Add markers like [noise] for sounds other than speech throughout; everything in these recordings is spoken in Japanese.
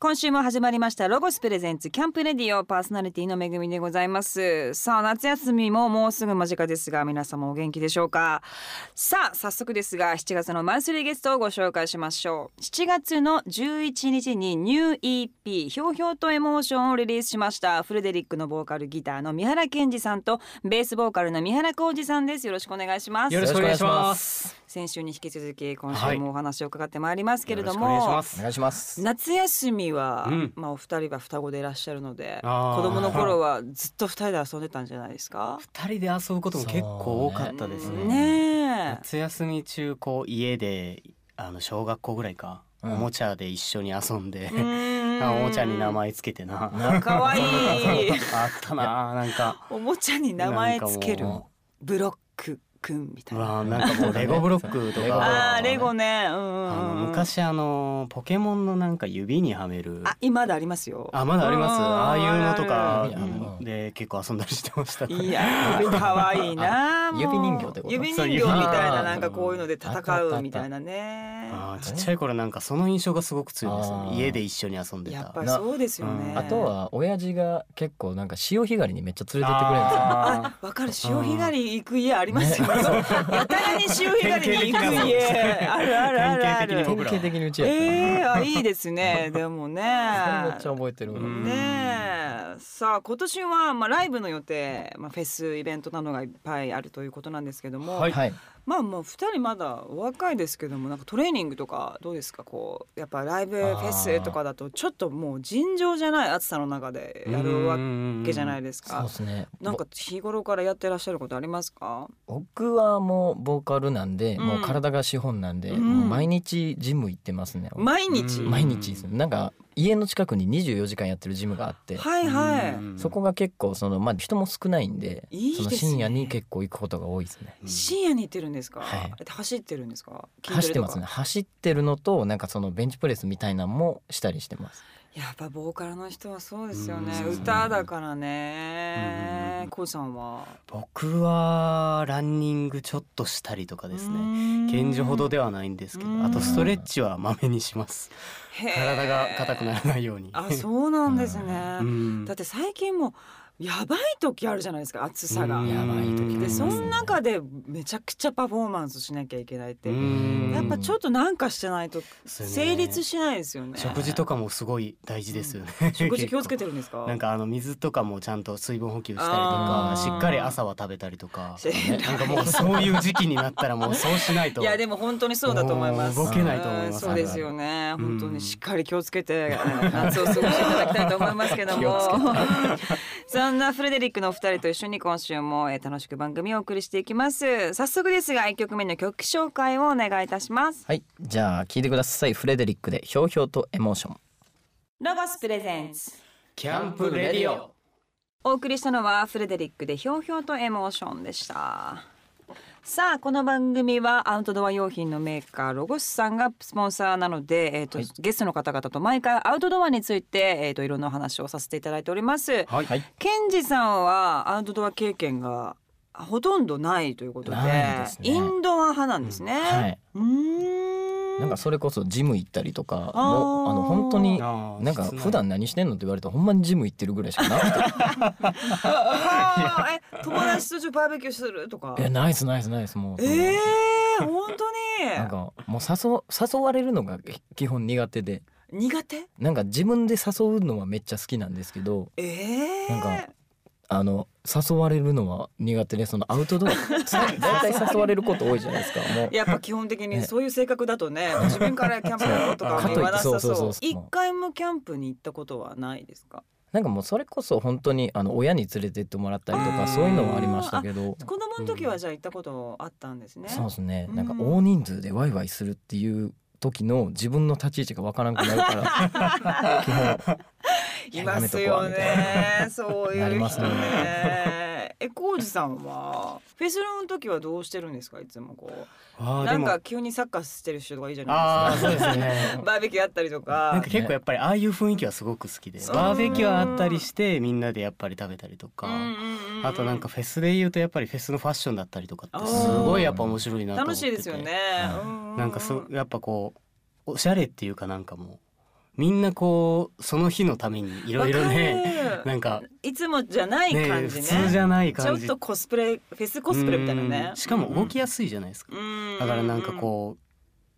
今週も始まりましたロゴスプレゼンツキャンプレディオパーソナリティのめぐみでございます。さあ夏休みももうすぐ間近ですが皆様お元気でしょうか？さあ早速ですが7月のマンスリーゲストをご紹介しましょう。7月の11日にニュー EP ひょうひょうとエモーションをリリースしましたフレデリックのボーカルギターの三原健二さんとベースボーカルの三原浩二さんです。よろしくお願いします。よろしくお願いします。先週に引き続き今週もお話を伺ってまいりますけれどよろしくお願いしも、ます。お願いします。夏休みは、うん。まあお二人は双子でいらっしゃるので子供の頃はずっと二人で遊んでたんじゃないですか？二人で遊ぶことも結構多かったですね。ねえ。夏休み中こう家であの小学校ぐらいか、うん。おもちゃで一緒に遊んで、うーん。[laughs] あおもちゃに名前つけてな。かわい。[laughs] いあったななんか。おもちゃに名前つけるブロックくんみたういな。わなんかもうレゴブロックとか。あーレゴね。うんあの昔あのポケモンのなんか指にはめる。あ今まだありますよ。あまだあります。うんああいうのとか。で結構遊んだりしてました。いやー可愛いな指人形ってこと？指人形みたいななんかこういうので戦うみたいなね。あーちっちゃい頃なんかその印象がすごく強いですね。家で一緒に遊んでた。やっぱりそうですよね。うんあとは親父が結構なんか潮干狩りにめっちゃ連れてってくれるんですよ。ああ、わかる。潮干狩り行く家ありますよ。やたらに潮干狩りに行く家あるあるあるある。典型的にうちやった。ええあいいですね。[laughs] でもね。めっちゃ覚えてる。うんねえさあ今年はまあライブの予定、まあ、フェスイベントなどがいっぱいあるということなんですけども、はいはい。まあもう二人まだお若いですけどもなんかトレーニングとかどうですか？こうやっぱライブフェスとかだとちょっともう尋常じゃない暑さの中でやるわけじゃないですかそうで。すね。なんか日頃からやってらっしゃることありますか？ぼ僕はもうボーカルなんで、うんもう体が資本なんで、うん毎日ジム行ってますね。毎日？うん毎日ですね。なんか家の近くに24時間やってるジムがあって。はいはい。うんそこが結構そのまあ人も少ないんでいいですねその深夜に結構行くことが多いですね。深夜に行ってるんですか、はい走ってるんですか？走ってますね。走ってるのとなんかそのベンチプレスみたいなのもしたりしてます。やっぱボーカルの人はそうですよね。うん。歌だからね。うんコウさんは？僕はランニングちょっとしたりとかですね。健常ほどではないんですけうん。どあとストレッチはまめにします。体が硬くならないように。あそうなんですね、うん。だって最近もやばい時あるじゃないですか暑さが、うん。やばい時。でその中でめちゃくちゃパフォーマンスしなきゃいけないって、うん。やっぱちょっとなんかしてないとそうね。成立しないですよね。食事とかもすごい大事ですよね。食事気をつけててるんですか？なんかあの水とかもちゃんと水分補給したりとかしっかり朝は食べたりとか。してなんかもうそういう時期になったらもうそうしないと。いやでも本当にそうだと思います。動けないと思います。うんそうですよね。うん。本当にしっかり気をつけて夏を過ごしていただきたいと思いますけど [laughs] 気をもつけて。[laughs] そんなフレデリックのお二人と一緒に今週もえー楽しく番組をお送りしていきます。早速ですが一曲目の曲紹介をお願いいたします。はいじゃあ聞いてくださいフレデリックでひょうひょうとエモーション。ロゴスプレゼンツ。キャンプレディオお送りしたのはフレデリックでひょうひょうとエモーションでした。さあこの番組はアウトドア用品のメーカーロゴスさんがスポンサーなので、えーとはいゲストの方々と毎回アウトドアについて、えー、といろんなお話をさせていただいております。はいはい。ケンジさんはアウトドア経験がほとんどないということでねインドア派なんですね。はい。うーんなんかそれこそジム行ったりとかもうあの本当になんか普段何してんのって言われたらほんまにジム行ってるぐらいしかなくて。はあえ友達とちょっとバーベキューするとか？えナイスナイスナイスもう。ええ本当に。なんかもう誘誘われるのが基本苦手で。苦手？なんか自分で誘うのはめっちゃ好きなんですけど。ええなんかあの誘われるのは苦手でそのアウトドア。さ大体誘われること多いじゃないですか。もう。やっぱ基本的にねそういう性格だとね自分からキャンプやろうとか [laughs] 言わなさそう。一回もキャンプに行ったことはないですか？なんかもうそれこそ本当にあの親に連れてってもらったりとかそういうのはありましたけど。子供の時はじゃあ行ったことあったんですね、そうですね。うんなん。か大人数でワイワイするっていう時の自分の立ち位置がわからなくなるから [laughs] 基本いますよね。そういう人ね。ね。えコウジさんはフェスの時はどうしてるんですか？いつもこう。なんか急にサッカーしてる人とかいいじゃあないですか。ーそうですね。[laughs] バーベキューやったりとなんかか結構やっぱりああいう雰囲気はすごく好きでバーベキューあったりしてみんなでやっぱり食べたりとかあとなんかフェスで言うとやっぱりフェスのファッションだったりとかってすごいやっぱ面白いなと思ってて。楽しいですよね、んなんかそやっぱこうおしゃれっていうかなんかもうみんなこうその日のためにいろいろねなんかいつもじゃないね感じね。普通じゃないちょ感じっとコスプレフェスコスプレみたいなね。うん。しかも動きやすいじゃないですか、うん。だからなんかこう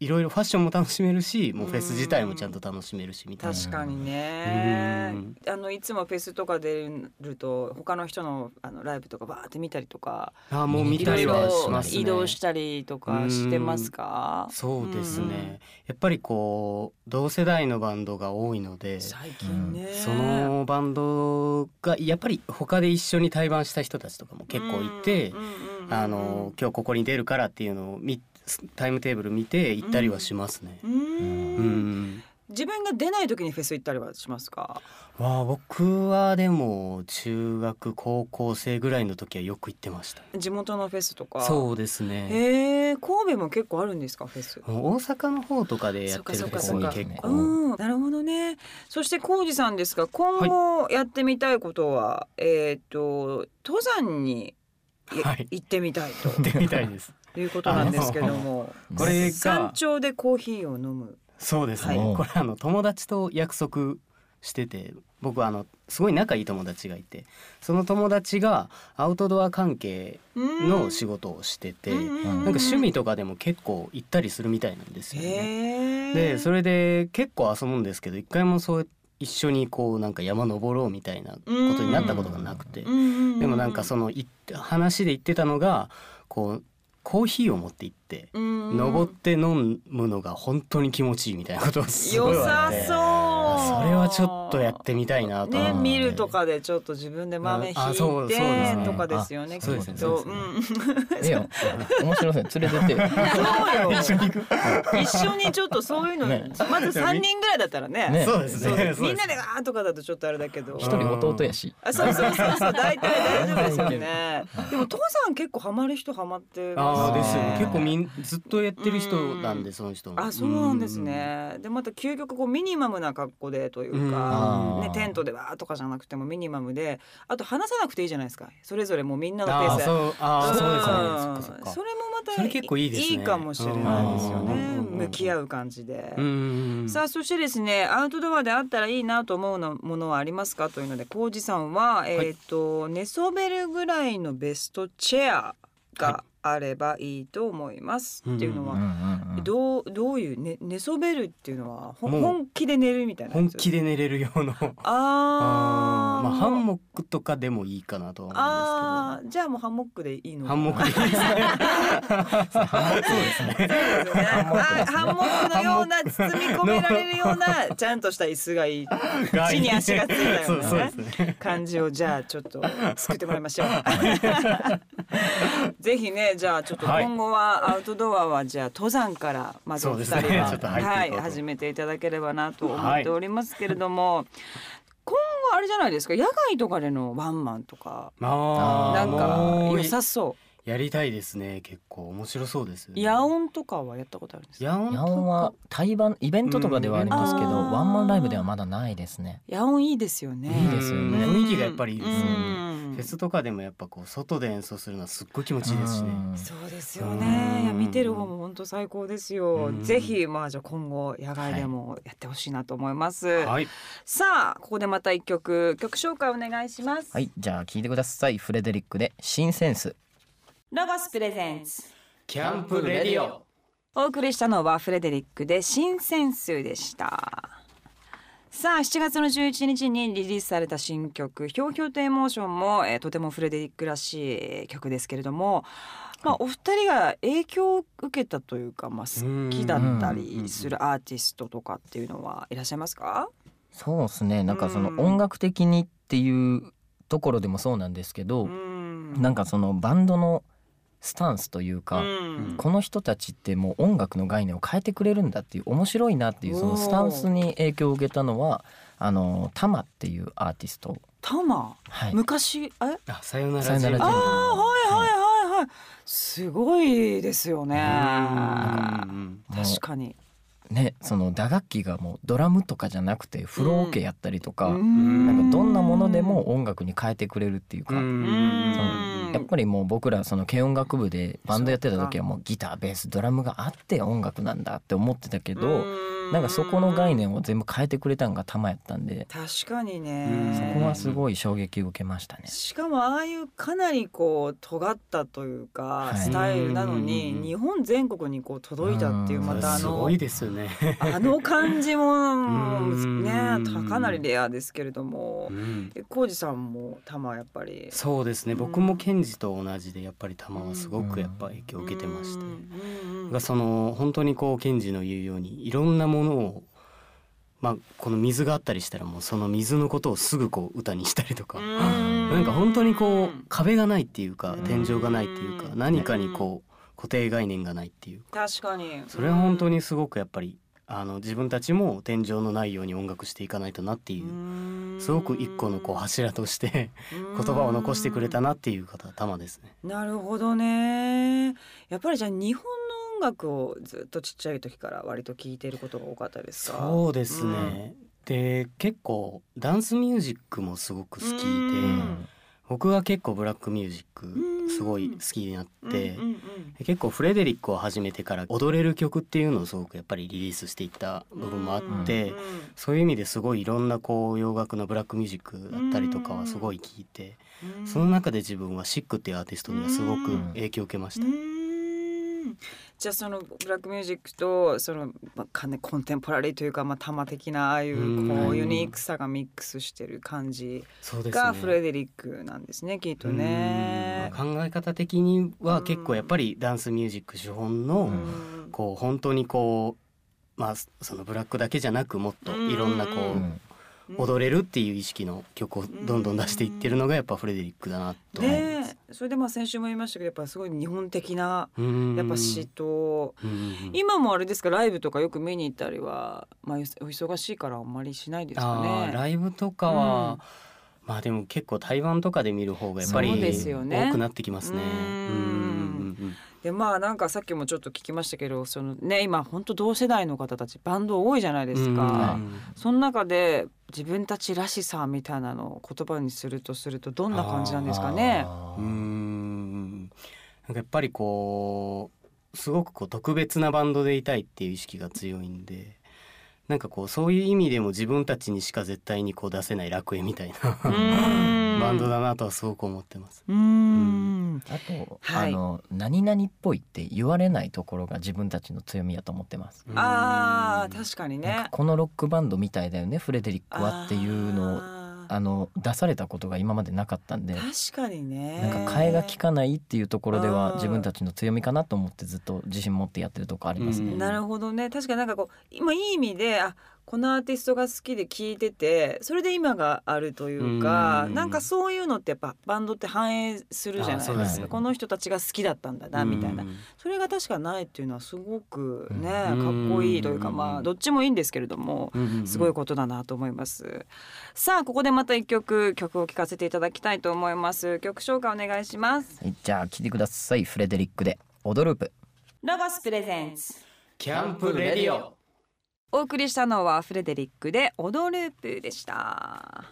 いろいろファッションも楽しめるしもうフェス自体もちゃんと楽しめるしみたいな。確かにね。うん。あのいつもフェスとか出ると他の人のあのライブとかバーって見たりとかあーもう見たりはしますね。移動したりとかしてますか？そうですね、うん。やっぱりこう同世代のバンドが多いので最近ね、そのバンドがやっぱり他で一緒に対バンした人たちとかも結構いて、あの今日ここに出るからっていうのを見タイムテーブル見て行ったりはしますね。うんうん自分が出ない時にフェス行ったりはしますか？わあ僕はでも中学高校生ぐらいの時はよく行ってました。地元のフェスとか？そうですね。へえ神戸も結構あるんですかフェス？大阪の方とかでやってるところに結構。うん、なるほどね。そして浩二さんですが、今後やってみたいことは、えっ、と登山にいはい行ってみたいと行ってみたいです。いうことなんですけども、これ山が頂でコーヒーを飲む。そうですね、はい。これあの友達と約束してて僕はあのすごい仲いい友達がいてその友達がアウトドア関係の仕事をしてて、なんか趣味とかでも結構行ったりするみたいなんですよね。でそれで結構遊ぶんですけど一回もそう一緒にこうなんか山登ろうみたいなことになったことがなくて、でもなんかそのい話で言ってたのがこうコーヒーを持って行っての登って飲むのが本当に気持ちいいみたいなことをすごい良さそう。あそれはちょっとやってみたいなと思ってね、見るとかでちょっと自分で豆引いてねとかですよね。きっと。ううん。面白そう。連れてって。よそうよ。一緒にちょっとそういうの、ね。まず三人ぐらいだったらね。ね。そうですそうね。みんなでわーとかだとちょっとあれだけど。一人弟やし。あ、そうそうそうそう、大体大丈夫ですよね。[laughs] でも登山結構ハマる人ハマってあますね。あですよね。結構みんずっとやってる人なんでその人も。あ、そうなんですね。で、また究極こうミニマムな格好でというか、うん。ね、テントでわーとかじゃなくてもミニマムで、あと話さなくていいじゃないですか。それぞれもうみんなのペースで。そうあーそうですそれもまた結構いいですね。かもしれないですよね。うん。向き合う感じで。さあそしてですねアウトドアであったらいいなと思うのものはありますかというので浩二さんは、えっ、と寝そべるぐらいのベストチェアがあればいいと思います、はいっていうのは、うんうんうんどうどういう、ね、寝そべるっていうのは本気で寝るみたいな本気で寝れる用のあー。まあハンモックとかでもいいかなとはあーじゃあもうハンモックでいいの？思うんですけどハンモックでいいですね。[laughs] そうですね。あハンモックのような包み込められるようなちゃんとした椅子がいい。地に足がついたようなねね感じをじゃあちょっと作ってもらいましょう。ぜひねじゃあちょっとはい。今後はアウトドアはじゃあ登山からまずお二人そうですね。は、い始めていただければなと思っておりますけれども、今後あれじゃないですか野外とかでのワンマンとかなんか良さそやりたいですね結構面白そうですう。野音とかはやったことあるんですか？野音は対バンイベントとかではありますけど、うんワンマンライブではまだないですね。野音いいですよね。いいですよねうん雰囲気がやっぱりいいですよねうんフェスとかでもやっぱこう外で演奏するのはすっごい気持ちいいですしねうんそうですようんね。いや見てる方も本当最高ですよう。んぜひまあじゃあ今後野外でもやってほしいなと思います。はいさあここでまた一曲曲紹介お願いします。はい、じゃあ聞いてください。フレデリックで新センス。ロゴスプレゼンツ。キャンプレディオお送りしたのはフレデリックで新鮮数でした。さあ7月の11日にリリースされた新曲「ひょうひょうとエモーションも」えーとてもフレデリックらしいえー曲ですけれども、まあ、お二人が影響を受けたというか、まあ、好きだったりするアーティストとかっていうのはいらっしゃいますか？そうですね。なんかそのうん音楽的にっていうところでもそうなんですけど、うんなんかそのバンドのスタンスというか、うん。この人たちってもう音楽の概念を変えてくれるんだっていう面白いなっていうそのスタンスに影響を受けたのはあのタマっていうアーティスト、タマ？はい、昔？え？あさよならさよならああジェントルはいはいはいはい。すごいですよね。うん。確かに。ねその打楽器がもうドラムとかじゃなくてフローオケやったりとか、うん。なんかどんなものでも音楽に変えてくれるっていうか、うん。うんやっぱりもう僕らその軽音楽部でバンドやってた時はもうギターベースドラムがあって音楽なんだって思ってたけどなんかそこの概念を全部変えてくれたんが玉やったんで。確かにうんね。そこはすごい衝撃を受けましたね。しかもああいうかなりこう尖ったというかはい。スタイルなのにうん日本全国にこう届いたっていううんまたあのすごいですよね。あの感じもうん。ねかなりレアですけれども。浩二さんも玉やっぱり。そうですね。僕もケンジと同じでやっぱり玉はすごくやっぱ影響を受けてまして。がその本当にこうケンジの言うようにいろんなものをまあこの水があったりしたらもうその水のことをすぐこう歌にしたりとか。うんなんか本当にこう壁がないっていうかうん天井がないっていうか何かにこう固定概念がないっていうか。確かに。それは本当にすごくやっぱりあの自分たちも天井のないように音楽していかないとなっていうすごく一個のこう柱として [laughs] 言葉を残してくれたなっていう方は玉ですね。なるほどね。やっぱりじゃあ日本の音楽をずっとちっちゃい時から割と聞いていることが多かったですか？そうですね、で結構ダンスミュージックもすごく好きで、うん僕は結構ブラックミュージッうん。クすごい好きになって、結構フレデリックを始めてから踊れる曲っていうのをすごくやっぱりリリースしていった部分もあって、うんそういう意味ですごいいろんなこう洋楽のブラックミュージックだったりとかはすごい聞いて、うん。その中で自分はシックっていうアーティストにはすごく影響を受けました。うん。じゃあそのブラックミュージックとその、まあ、かねコンテンポラリーというか、まあ、玉的なああいううん。こうユニークさがミックスしてる感じそうですがね。フレデリックなんですねきっとね。うん。考え方的には結構やっぱりダンスミュージック資本のうん。こう本当にこうまあそのブラックだけじゃなくもっといろんなこう踊れるっていう意識の曲をどんどん出していってるのがやっぱフレデリックだなと。ねえそれでまあ先週も言いましたけどやっぱすごい日本的なうん。やっぱ詩とうん今もあれですかライブとかよく見に行ったりは、まあ、お忙しいからあんまりしないですかね。ライブとかは、まあでも結構台湾とかで見る方がやっぱりね。多くなってきますね。うんうんでまあなんかさっきもちょっと聞きましたけどそのね今本当同世代の方たちバンド多いじゃないですうんか。うん。その中で自分たちらしさみたいなのを言葉にするとするとどんな感じなんですかね。うん。なんかやっぱりこうすごくこう特別なバンドでいたいっていう意識が強いんでなんかこうそういう意味でも自分たちにしか絶対にこう出せない楽園みたいな。うんバンドだなとはすごく思ってます。うーんあと、はいあの何々っぽいって言われないところが自分たちの強みやと思ってます。あーうん確かにね。このロックバンドみたいだよねフレデリックはっていうのをあの出されたことが今までなかったんで確かにね。なんか替えが利かないっていうところでうんは自分たちの強みかなと思ってずっと自信持ってやってるとこありますね。うんなるほどね確かになんかこう今いい意味であこのアーティストが好きで聴いててそれで今があるというかうん。なんかそういうのってやっぱバンドって反映するじゃないですか。ね。この人たちが好きだったんだなみたいな。うん。それが確かないっていうのはすごくねうん。かっこいいというかまあどっちもいいんですけれどもすごいことだなと思います。さあここでまた一曲曲を聴かせていただきたいと思います。曲紹介お願いします。はいじゃあ聞いてください。フレデリックで「オドループロゴス presents。キャンプレディオお送りしたのはフレデリックでオドループでした。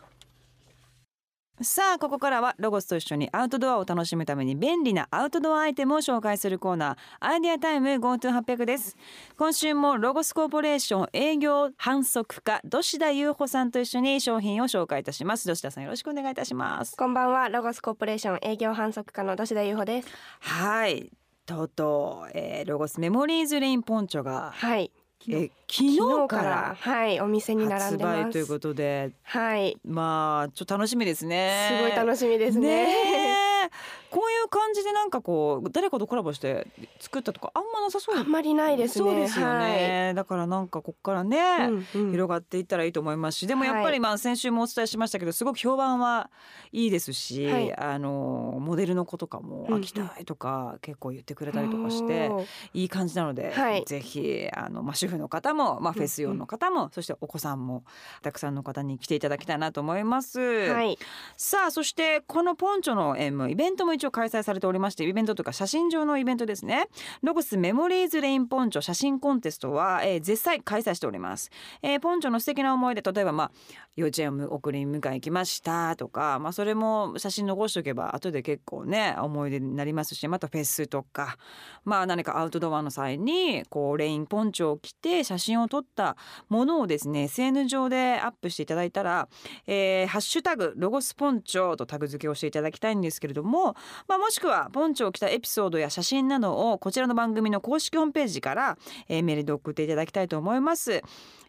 さあここからはロゴスと一緒にアウトドアを楽しむために便利なアウトドアアイテムを紹介するコーナーアイデアタイム 5 to 800 です。今週もロゴスコーポレーション営業販促課土田優穂さんと一緒に商品を紹介いたします。土田さんよろしくお願いいたします。こんばんは。ロゴスコーポレーション営業販促課の土田優穂です。はい。とうとう、えーロゴスメモリーズレインポンチョが、はいえー昨日かららはいお店に並発んでます。売ということで。はい。まあちょっと楽しみですね。すごい楽しみですね。ねえこういう感じでなんかこう誰かとコラボして作ったとかあんまなさそう。あんまりないですね。そうですよね、だからなんかこっからね、はいうんうん。広がっていったらいいと思いますしでもやっぱりまあ先週もお伝えしましたけどすごく評判はいいですし、はい。あのモデルの子とかもうんうん。飽きたいとか結構言ってくれたりとかして、おー。いい感じなので、はい。ぜひあの、まあ、主婦の方も、まあ、うんフェス用の方も、そしてお子さんもたくさんの方に来ていただきたいなと思います。はい。さあそしてこのポンチョのえーもうイベントも一応開催されておりましてイベントとか写真上のイベントですね。ロゴスメモリーズレインポンチョ写真コンテストは、えー、絶賛開催しております、えーポンチョの素敵な思い出例えばまあ幼稚園を送り迎え行きましたとかまあそれも写真残しておけば後で結構ね思い出になりますしまたフェスとかまあ何かアウトドアの際にこうレインポンチョを着て写真を撮ったものをですね SN 上でアップしていただいたら、えーハッシュタグロゴスポンチョとタグ付けをしていただきたいんですけれども、まあ、もしくはポンチョを着たエピソードや写真などをこちらの番組の公式ホームページから、えーメールで送っていただきたいと思います。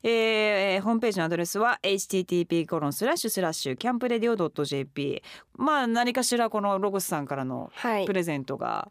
えーホームページのアドレスは http コロンスラッシュスラッシュキャンプレディオ .jp まあ何かしらこのロゴスさんからのはいプレゼントが、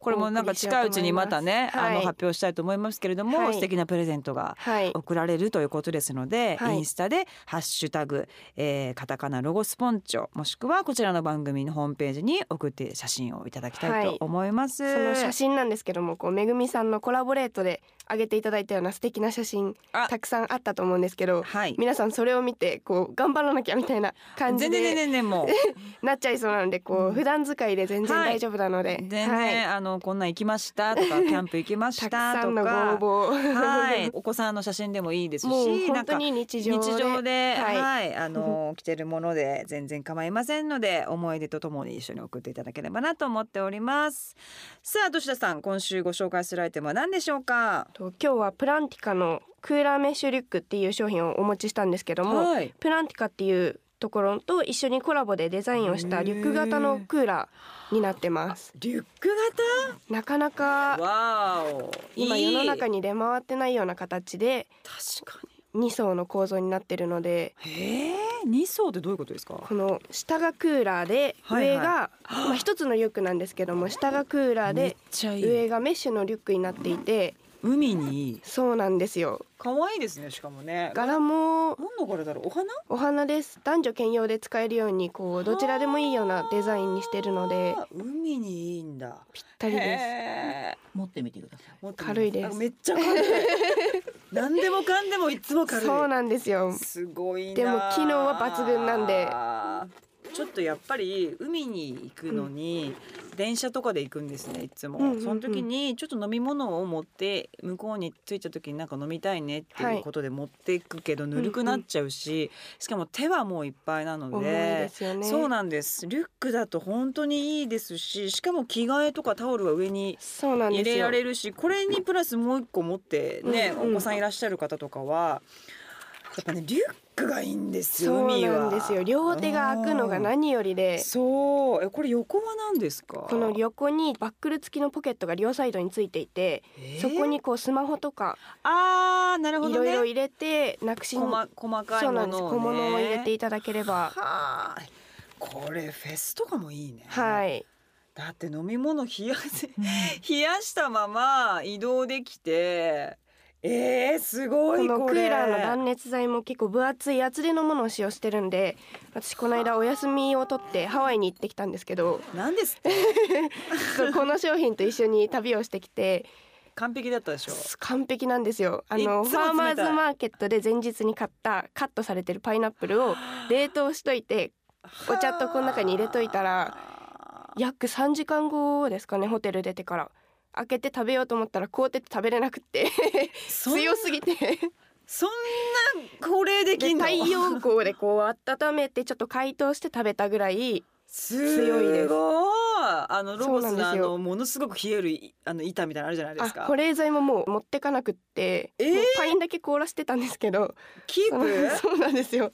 これもなんか近いうちにまたね、はいあの発表したいと思いますけれども、はい。素敵なプレゼントがはい。送られるということですので、はい。インスタで「ハッシュタグ、えーカタカナロゴスポンチョ」もしくはこちらの番組のホームページに送って写真をいただきたいと思います。その写真なんですけどもこうめぐみさんのコラボレートで上げていただいたような素敵な写真あ。たくさんあったと思うんですけどはい。皆さんそれを見てこう頑張らなきゃみたいな感じ全然全で然全然もう。[laughs] なっちゃいそうなのでこう普段使いで全然はい。大丈夫なので、全然、はい、あのこんなん行きましたとか [laughs] キャンプ行きましたとか。たくさんのご応募。はい、お子さんの写真でもいいですし、本当に日常で日常で、は、はいいあの [laughs] 着てるもので全然構いませんので、思い出とともに一緒に送っていただければなと思っております。さあ、土田さん、今週ご紹介するアイテムは何でしょうか？と今日はプランティカのクーラーメッシュリュックっていう商品をお持ちしたんですけども、はい。プランティカっていうところと一緒にコラボでデザインをしたリュック型のクーラーになってますリュックなかなか今世の中に出回ってないような形で確か2層の構造になってるのでに。へえ、二層ってどういうことですか？この下がクーラーで上が、まあ一つのリュックなんですけども下がクーラーで。上がメッシュのリュックになっていて海にそうなんですよ可愛いですね。しかもね。柄もなんのこれだろう？お花？お花です男女兼用で使えるようにこうどちらでもいいようなデザインにしてるので海にいいんだ。ぴったりですへ持ってみてください。軽いですあめっちゃ軽い。[laughs] 何でもかんでもいつも軽い。そうなんですよすごいな。でも機能は抜群なんで。ちょっとやっぱり海に行くのに電車とかで行くんですねいつも、うんうんうん。その時にちょっと飲み物を持って向こうに着いた時になんか飲みたいねっていうことで持っていくけど、ぬるくなっちゃうし、しかも手はもういっぱいなのでね。そうなんです。リュックだと本当にいいですししかも着替えとかタオルは上に入れられるしこれにプラスもう一個持ってね、うんうん。お子さんいらっしゃる方とかはやっぱねリュックがいいんですよそうなんですよ。両手が開くのが何よりで。そう。えこれ横は何ですか？この横にバックル付きのポケットが両サイドについていてえー？そこにこうスマホとかあーなるほいどね。ろいろ入れてなくしに細細かいものを、ね、小物を入れていただければ。はあこれフェスとかもいいね。はい。だって飲み物冷やせ [laughs] 冷やしたまま移動できてえー、すごこいこれ。のクーラーの断熱材も結構分厚い厚手のものを使用してるんで私この間お休みを取ってハワイに行ってきたんですけどなんです [laughs] この商品と一緒に旅をしてきて完璧だったでしょ？完璧なんですよ。あのファーマーズマーケットで前日に買ったカットされてるパイナップルを冷凍しといてお茶とこの中に入れといたら約3時間後ですかねホテル出てから開けて食べようと思ったら凍ってて食べれなくって。強すぎて。そんなこれでできんの？太陽光でこう温めてちょっと解凍して食べたぐらいす強いです。ごい。あのロボスのあのものすごく冷えるいあの板みたいなのあるじゃないですか。あ保冷剤ももう持ってかなくって、えー？パインだけ凍らしてたんですけど。キープ？そうなんですよ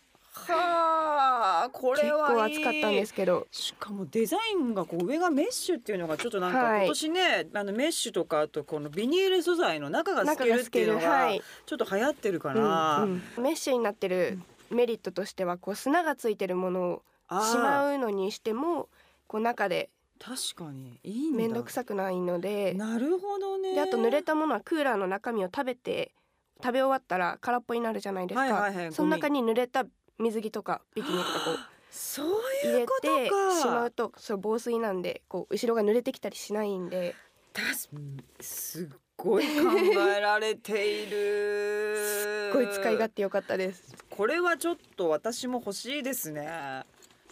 はあこ結れは構暑かったんですけど。しかもデザインがこう上がメッシュっていうのがちょっとなんかはい。今年ね、あのメッシュとかあとこのビニール素材の中が透中けるっていうのがはい、ちょっと流行ってるから、うんうん。メッシュになってるメリットとしてはこう砂がついてるものをしまうのにしてもこう中で確かにいいんだ。面倒くさくないので。なるほどね。であと濡れたものはクーラーの中身を食べて食べ終わったら空っぽになるじゃないですか、はいはいはい。その中に濡れた水着とかビキニとかこうそう入れいうことてかしまうとそう防水なんでこう後ろが濡れてきたりしないんで。たすすっごい考えられている。すっごい使い勝手良かったです。これはちょっと私も欲しいですね。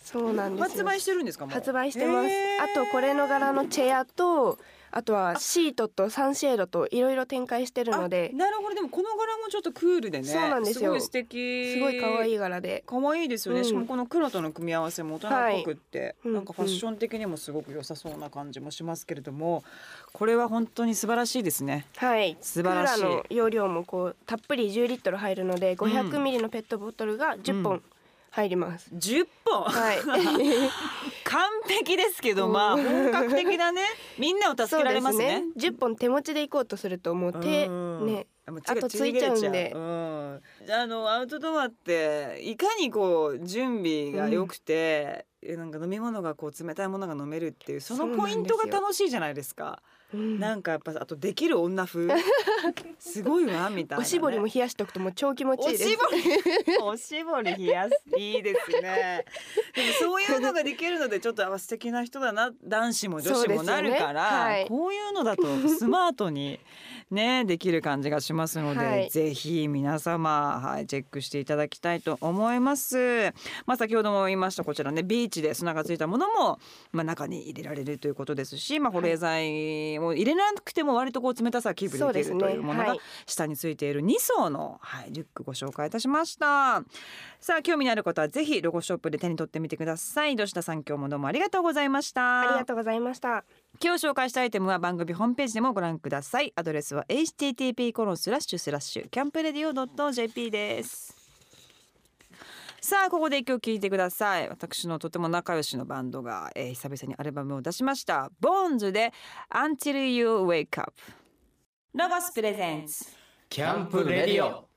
そうなんですよ。発売してるんですか発売してます。あとこれの柄のチェアとあとはシートとサンシェードといろいろ展開してるので。あなるほど。でもこの柄もちょっとクールでね。そうなんですよ。ごい素敵。すごい可愛いい柄で。可愛いですよね、うん。しかもこの黒との組み合わせも大人っぽくって、はい。なんかファッション的にもすごく良さそうな感じもしますけれどもこれは本当に素晴らしいですね。はい。素晴らしい。容量もこうたっぷり10リットル入るので500ミリのペットボトルが10うん。本入ります、10本はい。[laughs] 完璧ですけどまあ本格的だねみんなを助けられますね。そうですね。10本手持ちで行こうとするともう手うん。ねあとついちゃう。んで。うん。あのアウトドアっていかにこう準備が良くて、えなんか飲み物がこう冷たいものが飲めるっていうそのポイントが楽しいじゃないですか。うん。なんかやっぱあとできる女風？[laughs] すごいわみたいな、ね。おしぼりも冷やしとくともう超気持ちいいです。おしぼり。冷やす。いいですね。[laughs] でもそういうのができるのでちょっとあ素敵な人だな。男子も女子もなるから、ね。はい。こういうのだとスマートにねできる感じがしますので、はい。ぜひ皆様はいチェックしていただきたいと思います。まあ先ほども言いましたこちらねビーチで砂がついたものもまあ中に入れられるということですし、まあ保冷剤を入れなくても割とこう冷たさがキープできるというものがはい下についている2層の、はい、リュックご紹介いたしました。さあ興味のある方はぜひロゴショップで手に取ってみてください。土下さん今日もどうもありがとうございました。ありがとうございました今日紹介したアイテムは番組ホームページでもご覧ください。アドレスは http コロンスラッシュスラッシュキャンプレディオ .jp です。さあここで一曲聴いてください。私のとても仲良しのバンドが、えー久々にアルバムを出しました。ボーンズで Until You Wake Up ロゴスプレゼンツ。キャンプレディオ。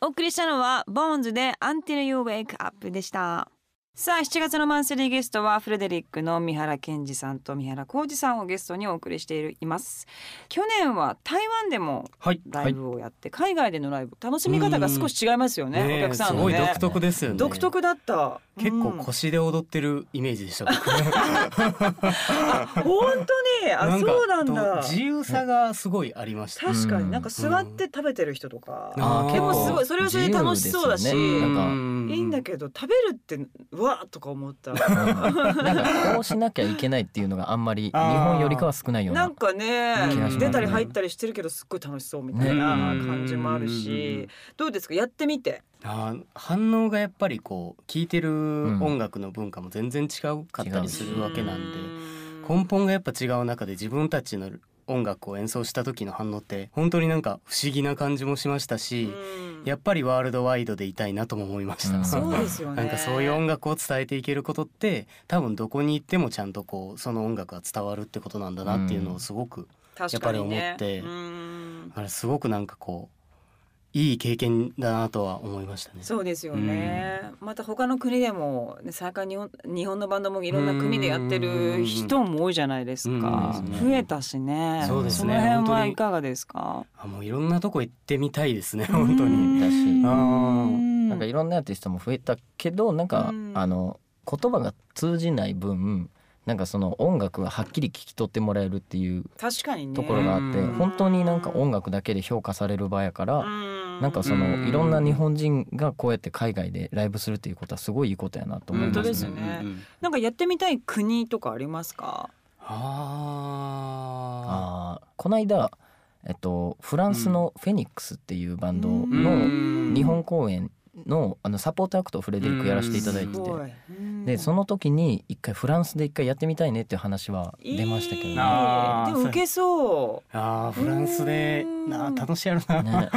お送りしたのはボーンズで Until You Wake Up でしたさあ7月のマンスリーゲストはフレデリックの三原健二さんと三原浩二さんをゲストにお送りしています。去年は台湾でもはいライブをやって、海外でのライブ楽しみ方が少し違いますよねねえお客さんのね。すごい独特ですよね。独特だった。結構うん。腰で踊ってるイメージでした、[laughs] 僕本当に？あかそうなんどだ。自由さがすごいありました。確かうん。になんか座って食べてる人とか、あーでもすごいそれはそれで楽しそうだし、なんか。うん。いいんだけど食べるってうわっとか思った。う [laughs] んなんかこうしなきゃいけないっていうのがあんまり日本よりかは少ないようなんなかね出たり入ったりしてるけどすっごい楽しそうみたいな感じもあるし。どうですか？やってみて。あー反応がやっぱりこう聴いてる音楽の文化も全然違うかったりするわけなんで、根本がやっぱ違う中で自分たちの音楽を演奏した時の反応って本当になんか不思議な感じもしましたし、やっぱりワールドワイドでいたいなとも思いました、うん。そうですよね。なんかそういう音楽を伝えていけることって多分どこに行ってもちゃんとこうその音楽が伝わるってことなんだなっていうのをすごく、確かにねやっぱり思ってうん。あれすごくなんかこういい経験だなとは思いましたね。そうですよね、また他の国でもね最近日本日本のバンドもいろんな国でやってる人も多いじゃないですか。うん。増えたしね。そうですね。の辺はいかがですか？あもういろんなとこ行ってみたいですね本当に。だしなんかいろんなアーティストも増えたけどなんかうん。あの言葉が通じない分なんかその音楽がはっきり聞き取ってもらえるっていう確かにね。ところがあってうん。本当になんか音楽だけで評価される場やからななんかそうん。のいろんな日本人がこうやって海外でライブするっていうことはすごいいいことやなと思い本当ますですよね。うんうんなんかやってみたい国とかありますか？ああー。この間えっとフランスのフェニックスっていうバンドうん。の日本公演のあのサポート役とフレデリックやらせていただいてて。でその時に一回フランスで一回やってみたいねっていう話は出ましたけどいいね。でも受けそう。あーフランスで。うん。なあ楽しいやろな。ね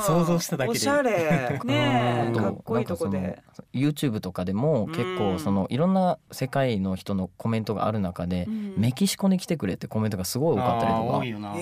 想像しただけで。おしゃれ。[laughs] ねかっこいいとこで。YouTube とかでも結うん。構そのいろんな世界の人のコメントがある中でうん。メキシコに来てくれってコメントがすごい多かったりとか。多いよな。え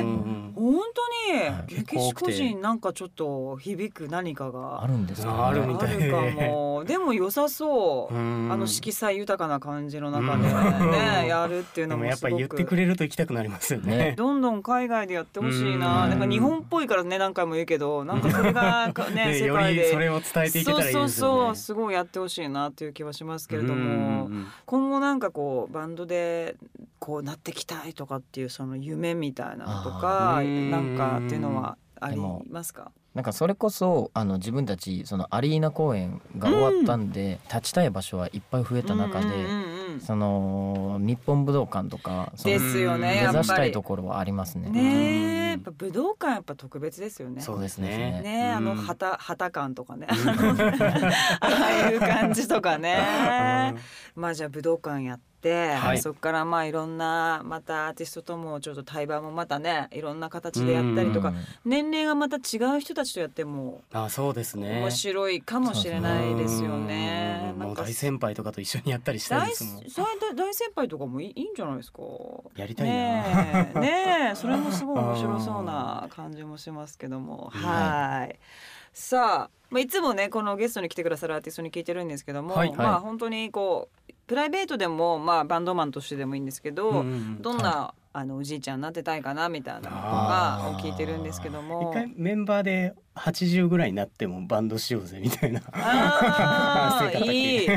ー？うん本当に？はい。メキシコ人なんかちょっと響く何かが。あるんですかね。あるみたい。あるかも。[laughs] でも良さそう。うん。あの色彩豊かな感じの中でうん。ね [laughs] やるっていうでもやっのもすごく。ぱり言ってくれると行きたくなりますよね。ね。どんどん海外でやってほしいうん。ななんか日本っぽいからね何回も言うけどなんかそれがかね [laughs] ねよ世界で。りそれを伝えていけたらいいですよね。そうそうそうすごいやってほしいなっていう気はしますけれども。うんうんうん今後なんかこうバンドでこうなってきたいとかっていうその夢みたいなのとかなんかっていうのはありますか？なんかそれこそあの自分たちそのアリーナ公演が終わったんで、立ちたい場所はいっぱい増えた中で、うんうんうんうんその日本武道館とかですよね目指したいところはありますね。ねえやっぱ武道館やっぱ特別ですよね。そうですね。ねえあのうん旗旗感とかね。あの [laughs] ああいう感じとかね。まあじゃあ武道館やって、はい。そこからまあいろんなまたアーティストともちょっと対バンもまたねいろんな形でやったりとか。うん。年齢がまた違う人たちとやってもあそうですね。面白いかもしれないですよね。うんなんか大先輩とかと一緒にやったりしたい大ですもん大大先輩とかもいいんじゃないですか？やりたいな。ねえねえ。[laughs] それもすごい面白そうな感じもしますけども。はい。さあ、まあ、いつもねこのゲストに来てくださるアーティストに聞いてるんですけども、はいまあはい本当にこうプライベートでも、まあ、バンドマンとしてでもいいんですけど、うんうんうん。どんな、あのおじいちゃんになってたいかなみたいなのあがを聞いてるんですけども。一。回メンバーで80ぐらいになってもバンドしようぜみたいな [laughs] いい。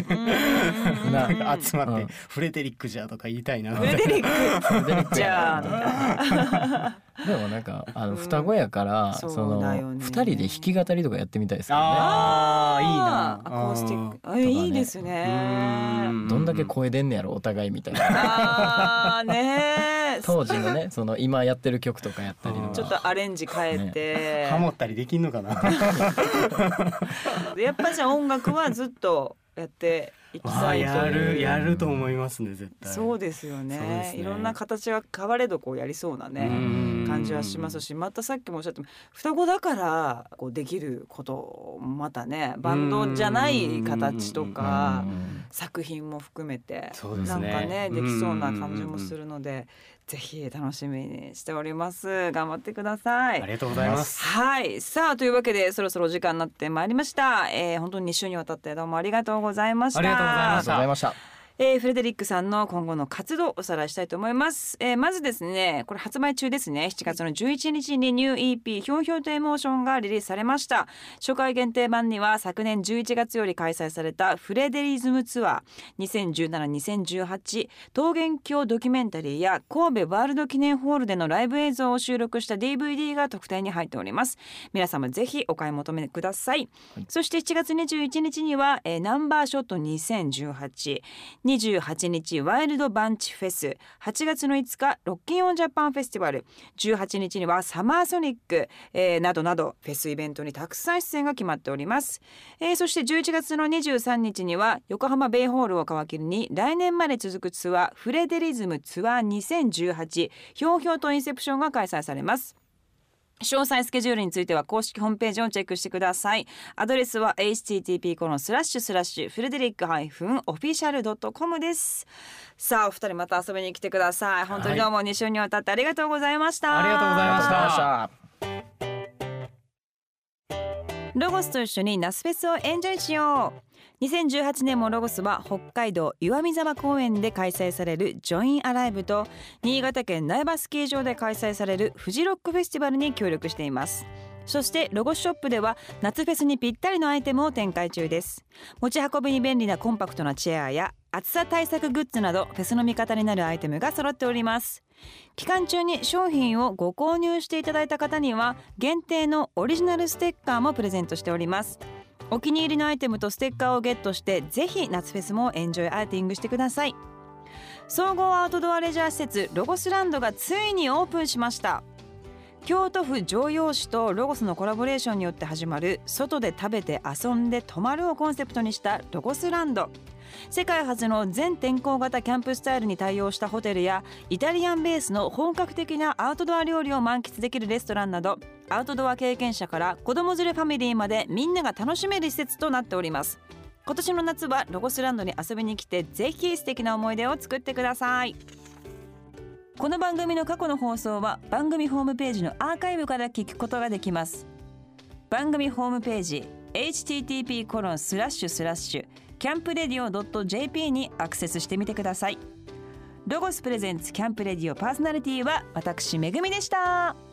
なんか集まってうんフレデリックじゃとか言いたいなフレデリック。フレデリックじゃあやでもなんかあの双子やから、そうその二人で弾き語りとかやってみたいですけどね。あーいいな。アコースティック。あとかねいいですね。うん。どんだけ声出んねやろお互いみたいな。あーねー当時のね [laughs] その今やってる曲とかやったりとか。ちょっとアレンジ変えて、ハモったりできんのかな？[laughs] やっぱじゃあ音楽はずっとやっていきあたいとやいう。るやると思いますね絶対。そうですよね。ね。いろんな形が変われどこうやりそうなねうん。感じはしますし。またさっきもおっしゃって双子だからこうできることもまたねバンドじゃない形とかうん。作品も含めてなんかねできそうな感じもするのでぜひ楽しみにしております。頑張ってください。ありがとうございます。はい。さあというわけでそろそろお時間になってまいりました、えー、本当に2週にわたってどうもありがとうございました。ありがとうございました。えー、フレデリックさんの今後の活動をおさらいしたいと思います、えー、まずですねこれ発売中ですね。7月の11日にニュー EP ひょうひょうとエモーションがリリースされました。初回限定版には昨年11月より開催されたフレデリズムツアー2017-2018桃源郷ドキュメンタリーや神戸ワールド記念ホールでのライブ映像を収録した DVD が特典に入っております。皆様ぜひお買い求めください、そして7月21日には、えーナンバーショット2018 28日ワイルドバンチフェス。8月の5日ロッキンオンジャパンフェスティバル。18日にはサマーソニック、えーなどなどフェスイベントにたくさん出演が決まっております、えーそして11月の23日には横浜ベイホールを皮切りに来年まで続くツアーフレデリズムツアー2018ひょうひょうとインセプションが開催されます。詳細スケジュールについては公式ホームページをチェックしてください。アドレスは http コロンスラッシュスラッシュフレデリックハイフンオフィシャルドットコムです。さあお二人また遊びに来てください。本当にどうも2週にわたってありがとうございました、ありがとうございましたロゴスと一緒にナスフェスをエンジョイしよう。2018年もロゴスは北海道岩見沢公園で開催されるジョインアライブと新潟県苗場スキー場で開催されるフジロックフェスティバルに協力しています。そしてロゴスショップでは夏フェスにぴったりのアイテムを展開中です。持ち運びに便利なコンパクトなチェアや暑さ対策グッズなどフェスの味方になるアイテムが揃っております。期間中に商品をご購入していただいた方には限定のオリジナルステッカーもプレゼントしております。お気に入りのアイテムとステッカーをゲットしてぜひ夏フェスもエンジョイアーティングしてください。総合アウトドアレジャー施設ロゴスランドがついにオープンしました。京都府城陽市とロゴスのコラボレーションによって始まる外で食べて遊んで泊まるをコンセプトにしたロゴスランド。世界初の全天候型キャンプスタイルに対応したホテルやイタリアンベースの本格的なアウトドア料理を満喫できるレストランなどアウトドア経験者から子供連れファミリーまでみんなが楽しめる施設となっております。今年の夏はロゴスランドに遊びに来てぜひ素敵な思い出を作ってください。この番組の過去の放送は番組ホームページのアーカイブから聞くことができます。番組ホームページ http コロンスラッシュスラッシュキャンプレディオ .jp にアクセスしてみてください。ロゴスプレゼンツキャンプレディオパーソナリティは私めぐみでした。